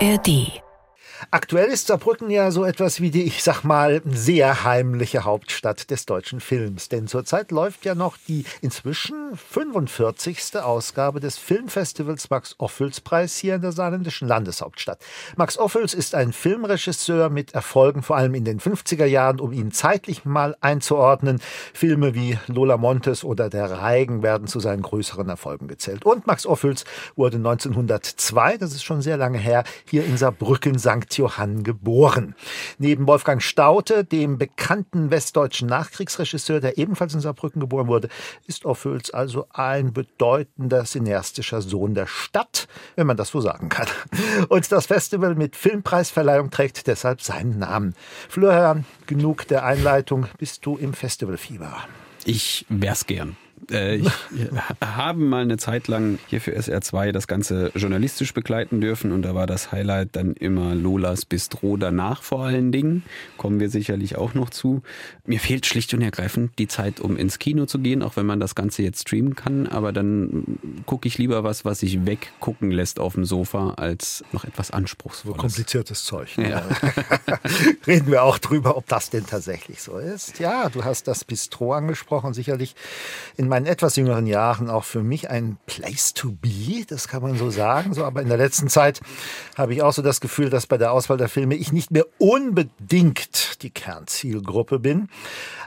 ARD Aktuell ist Saarbrücken ja so etwas wie die, ich sag mal, sehr heimliche Hauptstadt des deutschen Films. Denn zurzeit läuft ja noch die inzwischen 45. Ausgabe des Filmfestivals Max Ophüls Preis hier in der saarländischen Landeshauptstadt. Max Ophüls ist ein Filmregisseur mit Erfolgen vor allem in den 50er Jahren, um ihn zeitlich mal einzuordnen. Filme wie Lola Montes oder Der Reigen werden zu seinen größeren Erfolgen gezählt. Und Max Ophüls wurde 1902, das ist schon sehr lange her, hier in Saarbrücken St. Johann geboren. Neben Wolfgang Staute, dem bekannten westdeutschen Nachkriegsregisseur, der ebenfalls in Saarbrücken geboren wurde, ist Ophüls also ein bedeutender cineastischer Sohn der Stadt, wenn man das so sagen kann. Und das Festival mit Filmpreisverleihung trägt deshalb seinen Namen. Florian, genug der Einleitung. Bist du im Festivalfieber? Ich wär's gern. Äh, ich habe mal eine Zeit lang hier für SR2 das Ganze journalistisch begleiten dürfen und da war das Highlight dann immer Lolas Bistro danach vor allen Dingen. Kommen wir sicherlich auch noch zu. Mir fehlt schlicht und ergreifend die Zeit, um ins Kino zu gehen, auch wenn man das Ganze jetzt streamen kann. Aber dann gucke ich lieber was, was sich weggucken lässt auf dem Sofa, als noch etwas anspruchsvolles. Kompliziertes Zeug. Ne? Ja. Reden wir auch drüber, ob das denn tatsächlich so ist. Ja, du hast das Bistro angesprochen, sicherlich in in meinen etwas jüngeren Jahren auch für mich ein Place to be, das kann man so sagen. So, aber in der letzten Zeit habe ich auch so das Gefühl, dass bei der Auswahl der Filme ich nicht mehr unbedingt die Kernzielgruppe bin.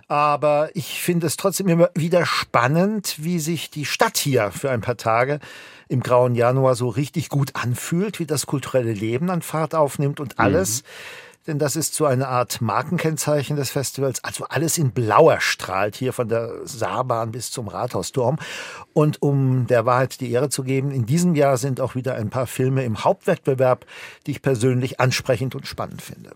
Aber ich finde es trotzdem immer wieder spannend, wie sich die Stadt hier für ein paar Tage im grauen Januar so richtig gut anfühlt, wie das kulturelle Leben an Fahrt aufnimmt und alles. Mhm denn das ist so eine Art Markenkennzeichen des Festivals. Also alles in Blau erstrahlt hier von der Saarbahn bis zum Rathausturm. Und um der Wahrheit die Ehre zu geben, in diesem Jahr sind auch wieder ein paar Filme im Hauptwettbewerb, die ich persönlich ansprechend und spannend finde.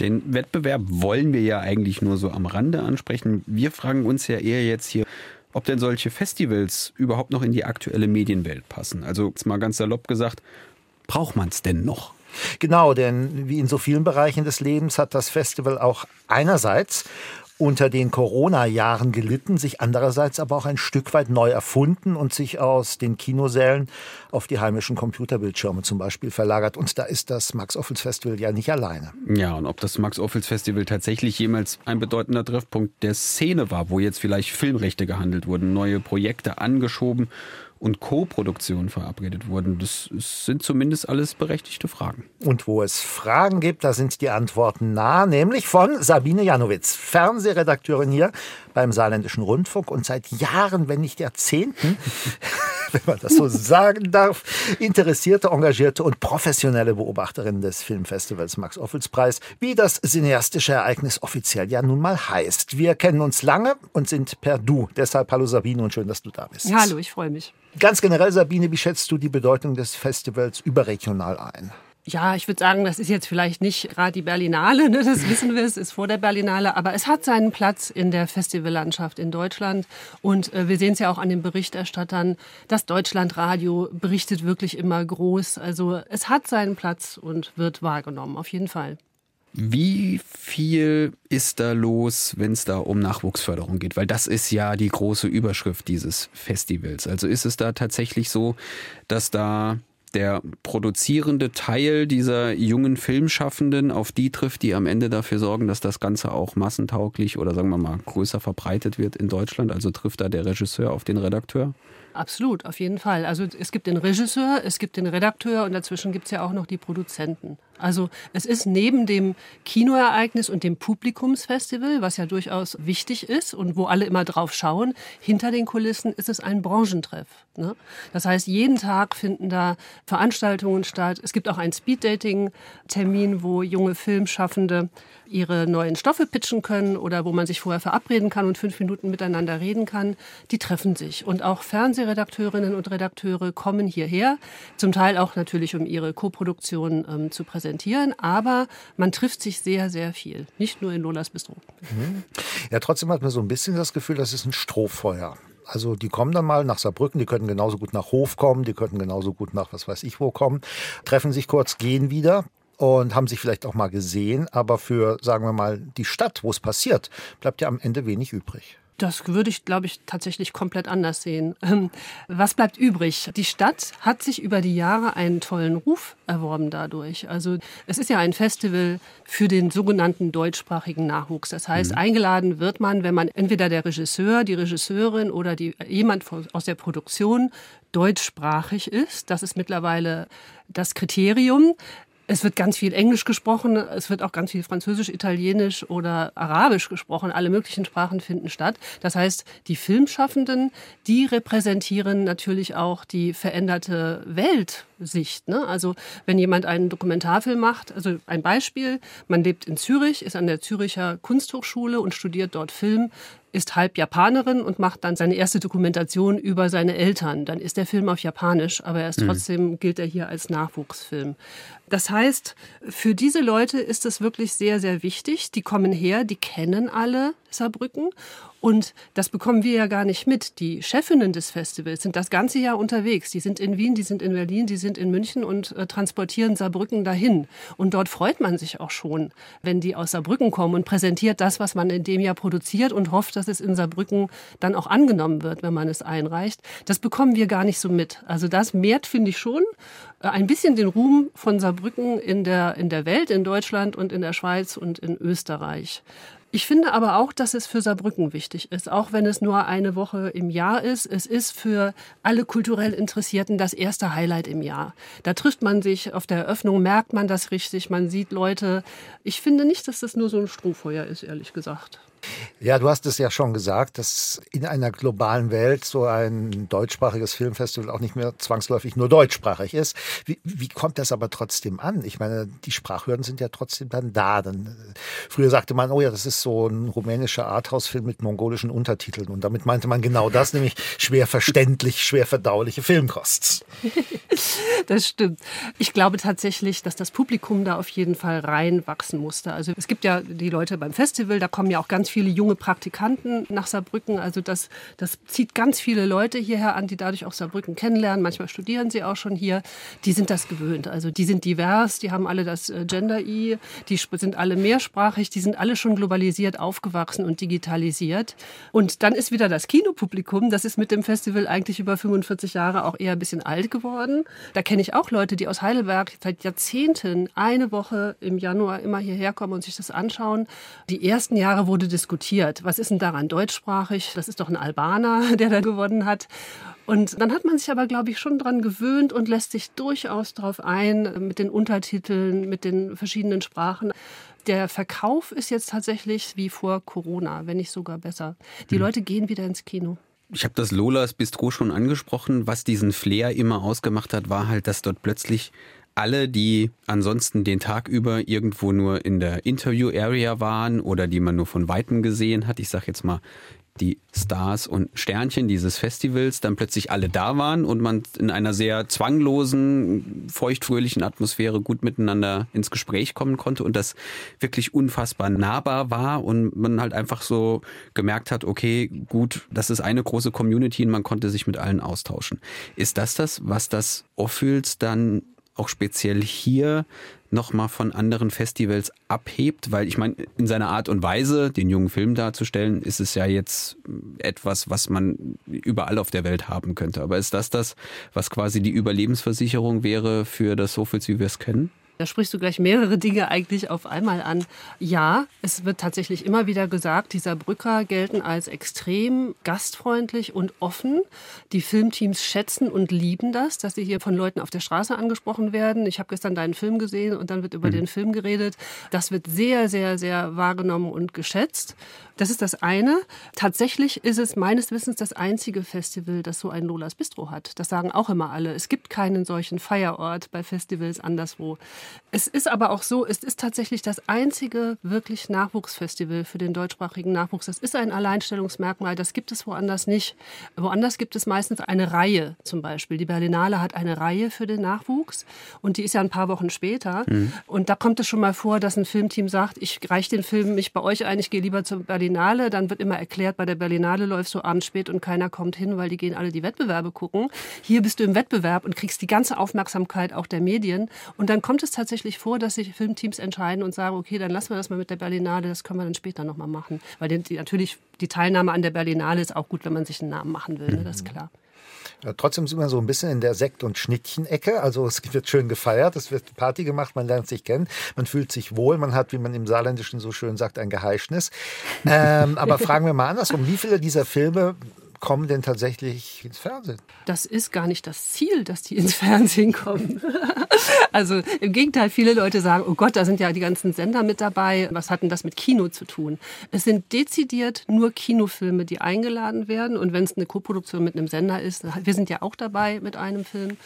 Den Wettbewerb wollen wir ja eigentlich nur so am Rande ansprechen. Wir fragen uns ja eher jetzt hier, ob denn solche Festivals überhaupt noch in die aktuelle Medienwelt passen. Also jetzt mal ganz salopp gesagt, braucht man es denn noch? Genau, denn wie in so vielen Bereichen des Lebens hat das Festival auch einerseits unter den Corona-Jahren gelitten, sich andererseits aber auch ein Stück weit neu erfunden und sich aus den Kinosälen auf die heimischen Computerbildschirme zum Beispiel verlagert. Und da ist das Max-Ophüls-Festival ja nicht alleine. Ja, und ob das Max-Ophüls-Festival tatsächlich jemals ein bedeutender Treffpunkt der Szene war, wo jetzt vielleicht Filmrechte gehandelt wurden, neue Projekte angeschoben und Co-Produktionen verabredet wurden? Das sind zumindest alles berechtigte Fragen. Und wo es Fragen gibt, da sind die Antworten nah, nämlich von Sabine Janowitz, Fernsehredakteurin hier beim Saarländischen Rundfunk und seit Jahren, wenn nicht Jahrzehnten, wenn man das so sagen darf, interessierte, engagierte und professionelle Beobachterin des Filmfestivals Max Ophüls Preis, wie das cineastische Ereignis offiziell ja nun mal heißt. Wir kennen uns lange und sind per Du. Deshalb hallo Sabine und schön, dass du da bist. Ja, hallo, ich freue mich. Ganz generell, Sabine, wie schätzt du die Bedeutung des Festivals überregional ein? Ja, ich würde sagen, das ist jetzt vielleicht nicht gerade die Berlinale, ne, das wissen wir, es ist vor der Berlinale, aber es hat seinen Platz in der Festivallandschaft in Deutschland. Und äh, wir sehen es ja auch an den Berichterstattern, das Deutschlandradio berichtet wirklich immer groß. Also es hat seinen Platz und wird wahrgenommen, auf jeden Fall. Wie viel ist da los, wenn es da um Nachwuchsförderung geht? Weil das ist ja die große Überschrift dieses Festivals. Also ist es da tatsächlich so, dass da der produzierende Teil dieser jungen Filmschaffenden auf die trifft, die am Ende dafür sorgen, dass das Ganze auch massentauglich oder sagen wir mal größer verbreitet wird in Deutschland. Also trifft da der Regisseur auf den Redakteur? Absolut, auf jeden Fall. Also es gibt den Regisseur, es gibt den Redakteur und dazwischen gibt es ja auch noch die Produzenten. Also es ist neben dem Kinoereignis und dem Publikumsfestival, was ja durchaus wichtig ist und wo alle immer drauf schauen, hinter den Kulissen ist es ein Branchentreff. Ne? Das heißt, jeden Tag finden da Veranstaltungen statt. Es gibt auch einen Speeddating-Termin, wo junge Filmschaffende ihre neuen Stoffe pitchen können oder wo man sich vorher verabreden kann und fünf Minuten miteinander reden kann. Die treffen sich. Und auch Fernsehredakteurinnen und Redakteure kommen hierher, zum Teil auch natürlich, um ihre Koproduktion ähm, zu präsentieren aber man trifft sich sehr, sehr viel. Nicht nur in Lolas Bistro. Mhm. Ja, trotzdem hat man so ein bisschen das Gefühl, das ist ein Strohfeuer. Also die kommen dann mal nach Saarbrücken, die könnten genauso gut nach Hof kommen, die könnten genauso gut nach was weiß ich wo kommen, treffen sich kurz, gehen wieder und haben sich vielleicht auch mal gesehen, aber für, sagen wir mal, die Stadt, wo es passiert, bleibt ja am Ende wenig übrig. Das würde ich, glaube ich, tatsächlich komplett anders sehen. Ähm, was bleibt übrig? Die Stadt hat sich über die Jahre einen tollen Ruf erworben dadurch. Also es ist ja ein Festival für den sogenannten deutschsprachigen Nachwuchs. Das heißt, mhm. eingeladen wird man, wenn man entweder der Regisseur, die Regisseurin oder die, jemand aus der Produktion deutschsprachig ist. Das ist mittlerweile das Kriterium. Es wird ganz viel Englisch gesprochen, es wird auch ganz viel Französisch, Italienisch oder Arabisch gesprochen. Alle möglichen Sprachen finden statt. Das heißt, die Filmschaffenden, die repräsentieren natürlich auch die veränderte Weltsicht. Ne? Also wenn jemand einen Dokumentarfilm macht, also ein Beispiel, man lebt in Zürich, ist an der Züricher Kunsthochschule und studiert dort Film, ist halb Japanerin und macht dann seine erste Dokumentation über seine Eltern. Dann ist der Film auf Japanisch, aber er ist mhm. trotzdem gilt er hier als Nachwuchsfilm. Das heißt, für diese Leute ist es wirklich sehr, sehr wichtig. Die kommen her, die kennen alle Saarbrücken und das bekommen wir ja gar nicht mit. Die Chefinnen des Festivals sind das ganze Jahr unterwegs. Die sind in Wien, die sind in Berlin, die sind in München und äh, transportieren Saarbrücken dahin. Und dort freut man sich auch schon, wenn die aus Saarbrücken kommen und präsentiert das, was man in dem Jahr produziert und hofft, dass es in Saarbrücken dann auch angenommen wird, wenn man es einreicht. Das bekommen wir gar nicht so mit. Also das mehrt, finde ich schon, äh, ein bisschen den Ruhm von Saarbrücken in der, in der Welt, in Deutschland und in der Schweiz und in Österreich. Ich finde aber auch, dass es für Saarbrücken wichtig ist, auch wenn es nur eine Woche im Jahr ist. Es ist für alle kulturell Interessierten das erste Highlight im Jahr. Da trifft man sich auf der Eröffnung, merkt man das richtig, man sieht Leute. Ich finde nicht, dass das nur so ein Strohfeuer ist, ehrlich gesagt. Ja, du hast es ja schon gesagt, dass in einer globalen Welt so ein deutschsprachiges Filmfestival auch nicht mehr zwangsläufig nur deutschsprachig ist. Wie, wie kommt das aber trotzdem an? Ich meine, die Sprachhürden sind ja trotzdem dann da. Dann, früher sagte man, oh ja, das ist so ein rumänischer Arthouse-Film mit mongolischen Untertiteln. Und damit meinte man genau das, nämlich schwer verständlich, schwer verdauliche Filmkosts. das stimmt. Ich glaube tatsächlich, dass das Publikum da auf jeden Fall reinwachsen musste. Also es gibt ja die Leute beim Festival, da kommen ja auch ganz viele junge Praktikanten nach Saarbrücken. Also das, das zieht ganz viele Leute hierher an, die dadurch auch Saarbrücken kennenlernen. Manchmal studieren sie auch schon hier. Die sind das gewöhnt. Also die sind divers, die haben alle das äh, Gender-I, die sind alle mehrsprachig, die sind alle schon globalisiert aufgewachsen und digitalisiert. Und dann ist wieder das Kinopublikum, das ist mit dem Festival eigentlich über 45 Jahre auch eher ein bisschen alt geworden. Da kenne ich auch Leute, die aus Heidelberg seit Jahrzehnten eine Woche im Januar immer hierher kommen und sich das anschauen. Die ersten Jahre wurde das diskutiert. Was ist denn daran deutschsprachig? Das ist doch ein Albaner, der da gewonnen hat. Und dann hat man sich aber, glaube ich, schon dran gewöhnt und lässt sich durchaus darauf ein, mit den Untertiteln, mit den verschiedenen Sprachen. Der Verkauf ist jetzt tatsächlich wie vor Corona, wenn nicht sogar besser. Die mhm. Leute gehen wieder ins Kino. Ich habe das Lolas Bistro schon angesprochen. Was diesen Flair immer ausgemacht hat, war halt, dass dort plötzlich alle, die ansonsten den Tag über irgendwo nur in der Interview-Area waren oder die man nur von Weitem gesehen hat, ich sage jetzt mal die Stars und Sternchen dieses Festivals dann plötzlich alle da waren und man in einer sehr zwanglosen, feuchtfröhlichen Atmosphäre gut miteinander ins Gespräch kommen konnte und das wirklich unfassbar nahbar war und man halt einfach so gemerkt hat, okay, gut, das ist eine große Community und man konnte sich mit allen austauschen. Ist das das, was das Offüls dann auch speziell hier nochmal von anderen Festivals abhebt? Weil ich meine, in seiner Art und Weise, den jungen Film darzustellen, ist es ja jetzt etwas, was man überall auf der Welt haben könnte. Aber ist das das, was quasi die Überlebensversicherung wäre für das Sofils, wie wir es kennen? Da sprichst du gleich mehrere Dinge eigentlich auf einmal an. Ja, es wird tatsächlich immer wieder gesagt, die Saarbrücker gelten als extrem gastfreundlich und offen. Die Filmteams schätzen und lieben das, dass sie hier von Leuten auf der Straße angesprochen werden. Ich habe gestern deinen Film gesehen und dann wird über mhm. den Film geredet. Das wird sehr, sehr, sehr wahrgenommen und geschätzt. Das ist das eine. Tatsächlich ist es meines Wissens das einzige Festival, das so ein Lolas Bistro hat. Das sagen auch immer alle. Es gibt keinen solchen Feierort bei Festivals anderswo. Es ist aber auch so, es ist tatsächlich das einzige wirklich Nachwuchsfestival für den deutschsprachigen Nachwuchs. Das ist ein Alleinstellungsmerkmal. Das gibt es woanders nicht. Woanders gibt es meistens eine Reihe zum Beispiel. Die Berlinale hat eine Reihe für den Nachwuchs und die ist ja ein paar Wochen später. Mhm. Und da kommt es schon mal vor, dass ein Filmteam sagt, ich reiche den Film nicht bei euch ein, ich gehe lieber zur Berlinale dann wird immer erklärt, bei der Berlinale läufst du abends spät und keiner kommt hin, weil die gehen alle die Wettbewerbe gucken. Hier bist du im Wettbewerb und kriegst die ganze Aufmerksamkeit auch der Medien. Und dann kommt es tatsächlich vor, dass sich Filmteams entscheiden und sagen, okay, dann lassen wir das mal mit der Berlinale, das können wir dann später nochmal machen. Weil die, natürlich die Teilnahme an der Berlinale ist auch gut, wenn man sich einen Namen machen will, ne? das ist klar. Ja, trotzdem sind wir so ein bisschen in der Sekt- und Schnittchen-Ecke. Also es wird schön gefeiert, es wird Party gemacht, man lernt sich kennen, man fühlt sich wohl, man hat, wie man im Saarländischen so schön sagt, ein Geheischnis. Ähm, aber fragen wir mal andersrum, wie viele dieser Filme kommen denn tatsächlich ins Fernsehen? Das ist gar nicht das Ziel, dass die ins Fernsehen kommen. also im Gegenteil, viele Leute sagen, oh Gott, da sind ja die ganzen Sender mit dabei. Was hat denn das mit Kino zu tun? Es sind dezidiert nur Kinofilme, die eingeladen werden. Und wenn es eine Koproduktion mit einem Sender ist, wir sind ja auch dabei mit einem Film,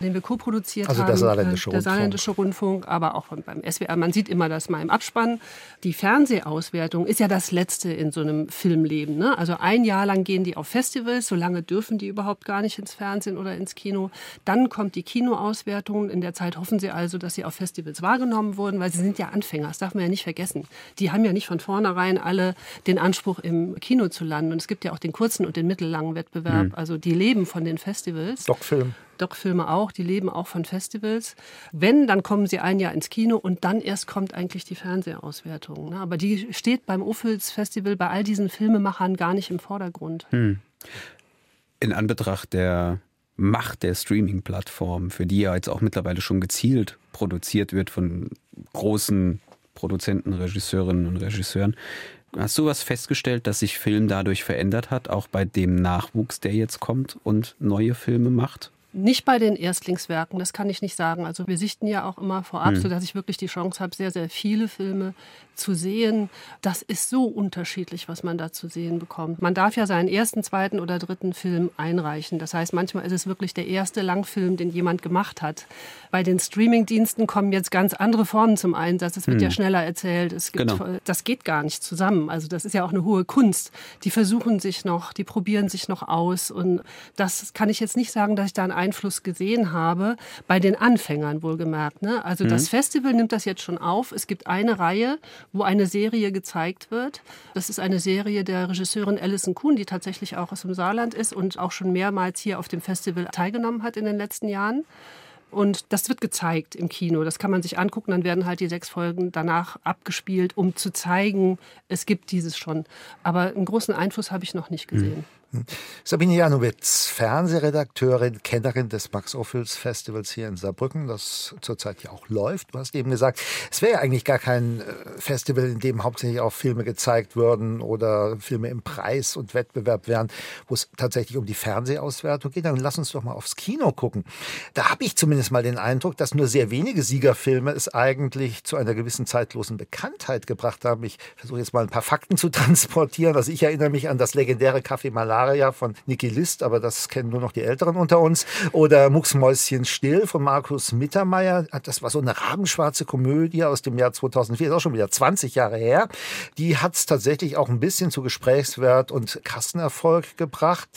den wir koproduziert also haben. Der Saarländische, der Saarländische Rundfunk. aber auch beim SWR. Man sieht immer das mal im Abspann. Die Fernsehauswertung ist ja das Letzte in so einem Filmleben. Ne? Also ein Jahr lang gehen die auf Fest Festivals, solange dürfen die überhaupt gar nicht ins Fernsehen oder ins Kino. Dann kommt die Kinoauswertung. In der Zeit hoffen sie also, dass sie auf Festivals wahrgenommen wurden, weil sie sind ja Anfänger, das darf man ja nicht vergessen. Die haben ja nicht von vornherein alle den Anspruch, im Kino zu landen. Und es gibt ja auch den kurzen und den mittellangen Wettbewerb. Mhm. Also die leben von den Festivals. Doc-Film. Doc-Filme auch, die leben auch von Festivals. Wenn, dann kommen sie ein Jahr ins Kino und dann erst kommt eigentlich die Fernsehauswertung. Ne? Aber die steht beim Ophüls Festival bei all diesen Filmemachern gar nicht im Vordergrund. Hm. In Anbetracht der Macht der Streaming-Plattform, für die ja jetzt auch mittlerweile schon gezielt produziert wird von großen Produzenten, Regisseurinnen und Regisseuren. Hast du was festgestellt, dass sich Film dadurch verändert hat, auch bei dem Nachwuchs, der jetzt kommt und neue Filme macht? Nicht bei den Erstlingswerken, das kann ich nicht sagen. Also wir sichten ja auch immer vorab, hm. sodass ich wirklich die Chance habe, sehr, sehr viele Filme zu sehen. Das ist so unterschiedlich, was man da zu sehen bekommt. Man darf ja seinen ersten, zweiten oder dritten Film einreichen. Das heißt, manchmal ist es wirklich der erste Langfilm, den jemand gemacht hat. Bei den Streamingdiensten kommen jetzt ganz andere Formen zum Einsatz. Es wird hm. ja schneller erzählt. Es gibt, genau. Das geht gar nicht zusammen. Also das ist ja auch eine hohe Kunst. Die versuchen sich noch, die probieren sich noch aus. Und das kann ich jetzt nicht sagen, dass ich da einen Einfluss gesehen habe, bei den Anfängern wohlgemerkt. Ne? Also mhm. das Festival nimmt das jetzt schon auf. Es gibt eine Reihe, wo eine Serie gezeigt wird. Das ist eine Serie der Regisseurin Alison Kuhn, die tatsächlich auch aus dem Saarland ist und auch schon mehrmals hier auf dem Festival teilgenommen hat in den letzten Jahren. Und das wird gezeigt im Kino. Das kann man sich angucken. Dann werden halt die sechs Folgen danach abgespielt, um zu zeigen, es gibt dieses schon. Aber einen großen Einfluss habe ich noch nicht gesehen. Sabine Janowitz, Fernsehredakteurin, Kennerin des Max-Ophüls Festivals hier in Saarbrücken, das zurzeit ja auch läuft. Du hast eben gesagt, es wäre ja eigentlich gar kein äh, Festival, in dem hauptsächlich auch Filme gezeigt würden oder Filme im Preis und Wettbewerb wären, wo es tatsächlich um die Fernsehauswertung geht. Dann lass uns doch mal aufs Kino gucken. Da habe ich zumindest mal den Eindruck, dass nur sehr wenige Siegerfilme es eigentlich zu einer gewissen zeitlosen Bekanntheit gebracht haben. Ich versuche jetzt mal ein paar Fakten zu transportieren. Also ich erinnere mich an das legendäre Café Malaria Malaria von Niki List, aber das kennen nur noch die Älteren unter uns. Oder Mucksmäuschen still von Markus Mittermeier. Das war so eine rabenschwarze Komödie aus dem Jahr 2004, ist auch schon wieder 20 Jahre her. Die hat es tatsächlich auch ein bisschen zu Gesprächswert und Kassenerfolg gebracht.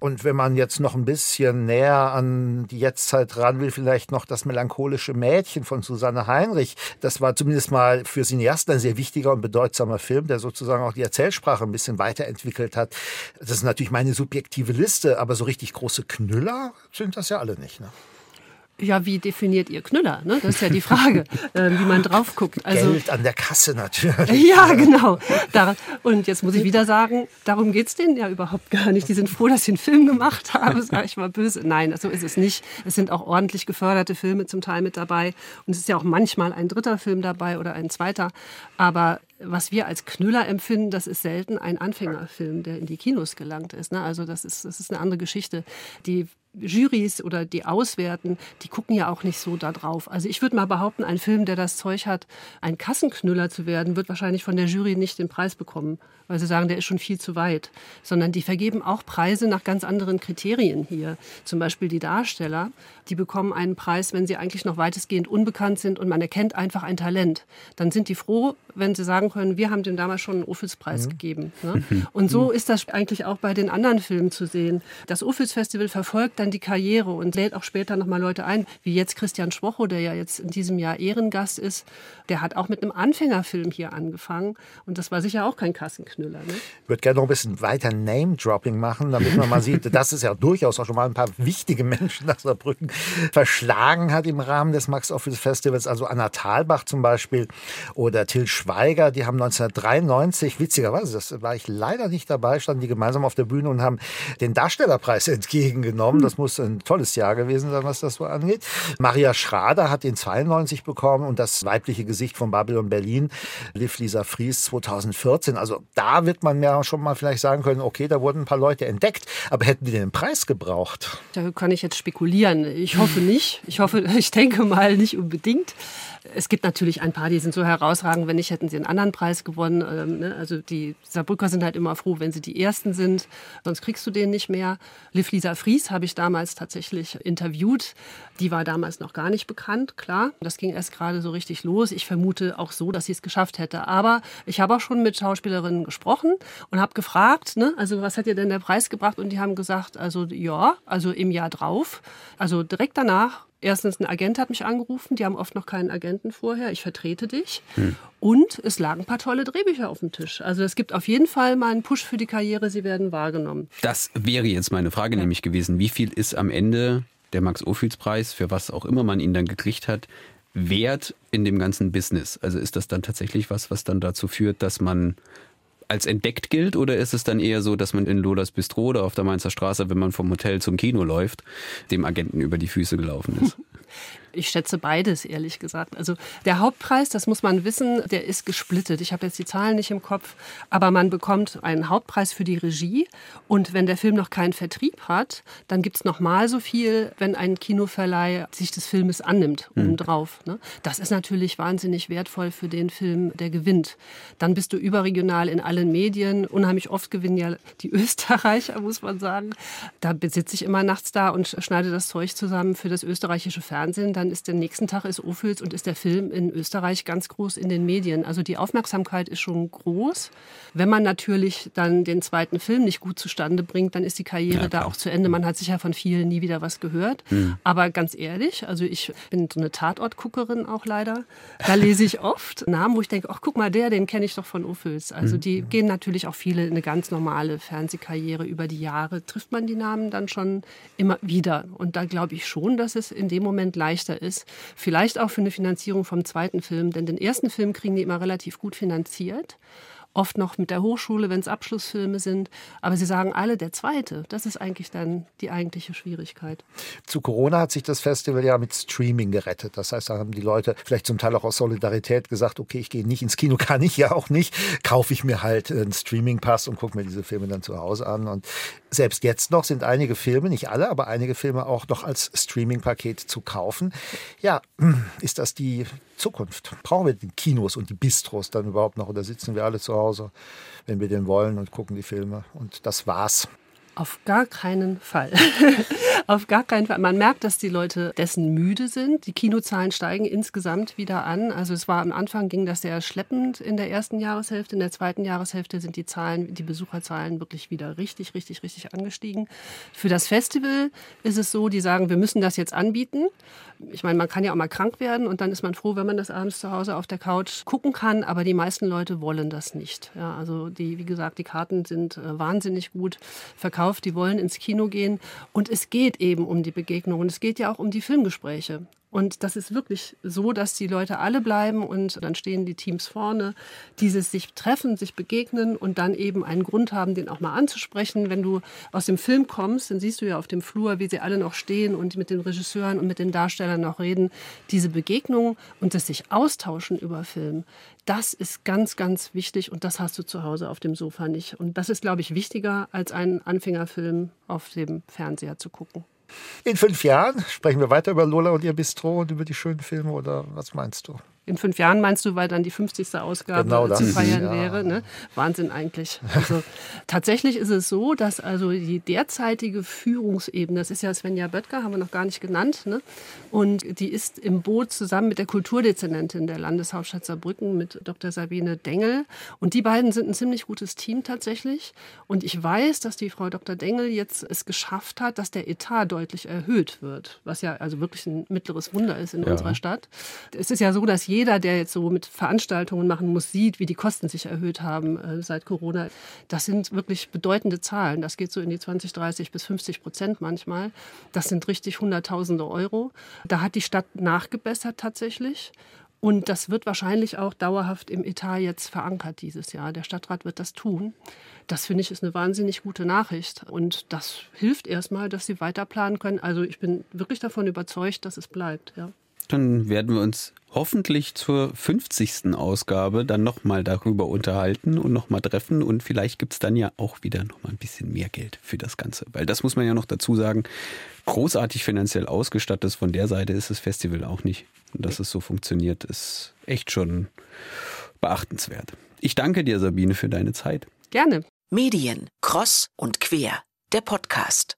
Und wenn man jetzt noch ein bisschen näher an die Jetztzeit ran will, vielleicht noch das melancholische Mädchen von Susanne Heinrich. Das war zumindest mal für Cineasten ein sehr wichtiger und bedeutsamer Film, der sozusagen auch die Erzählsprache ein bisschen weiterentwickelt hat. Das ist natürlich meine subjektive Liste, aber so richtig große Knüller sind das ja alle nicht. Ne? Ja, wie definiert ihr Knüller? Ne? Das ist ja die Frage, äh, wie man drauf guckt. Also, Geld an der Kasse natürlich. Ja, genau. Da, und jetzt muss ich wieder sagen, darum geht es denen ja überhaupt gar nicht. Die sind froh, dass sie einen Film gemacht haben, sage ich mal böse. Nein, so ist es nicht. Es sind auch ordentlich geförderte Filme zum Teil mit dabei. Und es ist ja auch manchmal ein dritter Film dabei oder ein zweiter. Aber was wir als Knüller empfinden, das ist selten ein Anfängerfilm, der in die Kinos gelangt ist. Ne? Also das ist, das ist eine andere Geschichte. Die Jurys oder die auswerten, die gucken ja auch nicht so da drauf. Also ich würde mal behaupten, ein Film, der das Zeug hat, ein Kassenknüller zu werden, wird wahrscheinlich von der Jury nicht den Preis bekommen, weil sie sagen, der ist schon viel zu weit. Sondern die vergeben auch Preise nach ganz anderen Kriterien hier. Zum Beispiel die Darsteller, die bekommen einen Preis, wenn sie eigentlich noch weitestgehend unbekannt sind und man erkennt einfach ein Talent. Dann sind die froh, wenn sie sagen, können, wir haben dem damals schon einen Ophüls-Preis mhm. gegeben. Ne? Und so ist das eigentlich auch bei den anderen Filmen zu sehen. Das Ophüls-Festival verfolgt dann die Karriere und lädt auch später nochmal Leute ein, wie jetzt Christian Schwocho, der ja jetzt in diesem Jahr Ehrengast ist. Der hat auch mit einem Anfängerfilm hier angefangen und das war sicher auch kein Kassenknüller. Ne? Ich würde gerne noch ein bisschen weiter Name-Dropping machen, damit man mal sieht, dass es ja durchaus auch schon mal ein paar wichtige Menschen nach Saarbrücken verschlagen hat im Rahmen des Max-Ophüls-Festivals. Also Anna Thalbach zum Beispiel oder Till Schweiger, die haben 1993, witzigerweise, das war ich leider nicht dabei, standen die gemeinsam auf der Bühne und haben den Darstellerpreis entgegengenommen. Das muss ein tolles Jahr gewesen sein, was das so angeht. Maria Schrader hat den 92 bekommen und das weibliche Gesicht von Babylon Berlin, Liv Lisa Fries 2014. Also da wird man ja schon mal vielleicht sagen können, okay, da wurden ein paar Leute entdeckt, aber hätten die den Preis gebraucht? Da kann ich jetzt spekulieren. Ich hoffe nicht. Ich hoffe, ich denke mal nicht unbedingt. Es gibt natürlich ein paar, die sind so herausragend, wenn nicht, hätten sie einen anderen Preis gewonnen. Ähm, ne? Also die Saarbrücker sind halt immer froh, wenn sie die Ersten sind, sonst kriegst du den nicht mehr. Liv Lisa Fries habe ich damals tatsächlich interviewt. Die war damals noch gar nicht bekannt, klar. Das ging erst gerade so richtig los. Ich vermute auch so, dass sie es geschafft hätte. Aber ich habe auch schon mit Schauspielerinnen gesprochen und habe gefragt, ne, also was hat ihr denn der Preis gebracht? Und die haben gesagt, also ja, also im Jahr drauf, also direkt danach erstens ein Agent hat mich angerufen, die haben oft noch keinen Agenten vorher, ich vertrete dich. Hm. Und es lagen ein paar tolle Drehbücher auf dem Tisch. Also es gibt auf jeden Fall mal einen Push für die Karriere, sie werden wahrgenommen. Das wäre jetzt meine Frage ja. nämlich gewesen. Wie viel ist am Ende der Max-Ophüls-Preis, für was auch immer man ihn dann gekriegt hat, wert in dem ganzen Business? Also ist das dann tatsächlich was, was dann dazu führt, dass man als entdeckt gilt oder ist es dann eher so, dass man in Lolas Bistro oder auf der Mainzer Straße, wenn man vom Hotel zum Kino läuft, dem Agenten über die Füße gelaufen ist? Ich schätze beides, ehrlich gesagt. Also der Hauptpreis, das muss man wissen, der ist gesplittet. Ich habe jetzt die Zahlen nicht im Kopf, aber man bekommt einen Hauptpreis für die Regie. Und wenn der Film noch keinen Vertrieb hat, dann gibt es nochmal so viel, wenn ein Kinoverleih sich des Filmes annimmt, mhm. obendrauf. Ne? Das ist natürlich wahnsinnig wertvoll für den Film, der gewinnt. Dann bist du überregional in allen Medien. Unheimlich oft gewinnen ja die Österreicher, muss man sagen. Da sitze ich immer nachts da und schneide das Zeug zusammen für das österreichische Fernsehen dann ist der nächsten Tag ist Ophüls und ist der Film in Österreich ganz groß in den Medien. Also die Aufmerksamkeit ist schon groß. Wenn man natürlich dann den zweiten Film nicht gut zustande bringt, dann ist die Karriere ja, da auch zu Ende. Man hat sicher von vielen nie wieder was gehört. Mhm. Aber ganz ehrlich, also ich bin so eine Tatortguckerin auch leider. Da lese ich oft Namen, wo ich denke, ach guck mal, der, den kenne ich doch von Ophüls. Also die mhm. Gehen natürlich auch viele eine ganz normale Fernsehkarriere über die Jahre. Trifft man die Namen dann schon immer wieder. Und da glaube ich schon, dass es in dem Moment leichter ist. Vielleicht auch für eine Finanzierung vom zweiten Film, denn den ersten Film kriegen die immer relativ gut finanziert oft noch mit der Hochschule, wenn es Abschlussfilme sind. Aber sie sagen alle, der zweite, das ist eigentlich dann die eigentliche Schwierigkeit. Zu Corona hat sich das Festival ja mit Streaming gerettet. Das heißt, da haben die Leute vielleicht zum Teil auch aus Solidarität gesagt, okay, ich gehe nicht ins Kino, kann ich ja auch nicht, kaufe ich mir halt einen Streaming-Pass und gucke mir diese Filme dann zu Hause an. Und selbst jetzt noch sind einige Filme, nicht alle, aber einige Filme auch noch als Streaming-Paket zu kaufen. Ja, ist das die Zukunft? Brauchen wir die Kinos und die Bistros dann überhaupt noch oder sitzen wir alle zu Hause, wenn wir den wollen und gucken die Filme? Und das war's. Auf gar keinen Fall. Auf gar keinen Fall. Man merkt, dass die Leute dessen müde sind. Die Kinozahlen steigen insgesamt wieder an. Also es war am Anfang ging das sehr schleppend in der ersten Jahreshälfte. In der zweiten Jahreshälfte sind die Zahlen, die Besucherzahlen wirklich wieder richtig, richtig, richtig angestiegen. Für das Festival ist es so, die sagen, wir müssen das jetzt anbieten. Ich meine, man kann ja auch mal krank werden und dann ist man froh, wenn man das abends zu Hause auf der Couch gucken kann. Aber die meisten Leute wollen das nicht. Ja, also die, wie gesagt, die Karten sind äh, wahnsinnig gut verkauft verkauft, die wollen ins Kino gehen. Und es geht eben um die Begegnung und es geht ja auch um die Filmgespräche. Und das ist wirklich so, dass die Leute alle bleiben und dann stehen die Teams vorne, dieses sich treffen, sich begegnen und dann eben einen Grund haben, den auch mal anzusprechen. Wenn du aus dem Film kommst, dann siehst du ja auf dem Flur, wie sie alle noch stehen und mit den Regisseuren und mit den Darstellern noch reden. Diese Begegnung und das sich austauschen über Film, das ist ganz, ganz wichtig und das hast du zu Hause auf dem Sofa nicht. Und das ist, glaube ich, wichtiger, als einen Anfängerfilm auf dem Fernseher zu gucken. In fünf Jahren sprechen wir weiter über Lola und ihr Bistro und über die schönen Filme oder was meinst du? In fünf Jahren meinst du, weil dann die 50. Ausgabe Genau zu feiern ja. wäre. Ne? Wahnsinn eigentlich. Also, tatsächlich ist es so, dass also die derzeitige Führungsebene, das ist ja Svenja Böttger, haben wir noch gar nicht genannt, ne? und die ist im Boot zusammen mit der Kulturdezernentin der Landeshauptstadt Saarbrücken, mit Dr. Sabine Dengel. Und die beiden sind ein ziemlich gutes Team tatsächlich. Und ich weiß, dass die Frau Dr. Dengel jetzt es geschafft hat, dass der Etat deutlich erhöht wird, was ja also wirklich ein mittleres Wunder ist in Ja. unserer Stadt. Es ist ja so, dass jeder, der jetzt so mit Veranstaltungen machen muss, sieht, wie die Kosten sich erhöht haben äh, seit Corona. Das sind wirklich bedeutende Zahlen. Das geht so in die 20, 30 bis 50 Prozent manchmal. Das sind richtig Hunderttausende Euro. Da hat die Stadt nachgebessert tatsächlich. Und das wird wahrscheinlich auch dauerhaft im Etat jetzt verankert dieses Jahr. Der Stadtrat wird das tun. Das finde ich ist eine wahnsinnig gute Nachricht. Und das hilft erstmal, dass sie weiter planen können. Also ich bin wirklich davon überzeugt, dass es bleibt. Ja. Dann werden wir uns hoffentlich zur 50. Ausgabe dann nochmal darüber unterhalten und nochmal treffen. Und vielleicht gibt's dann ja auch wieder nochmal ein bisschen mehr Geld für das Ganze. Weil das muss man ja noch dazu sagen, großartig finanziell ausgestattet von der Seite ist das Festival auch nicht. Und dass es so funktioniert, ist echt schon beachtenswert. Ich danke dir, Sabine, für deine Zeit. Gerne. Medien, Cross und Quer, der Podcast.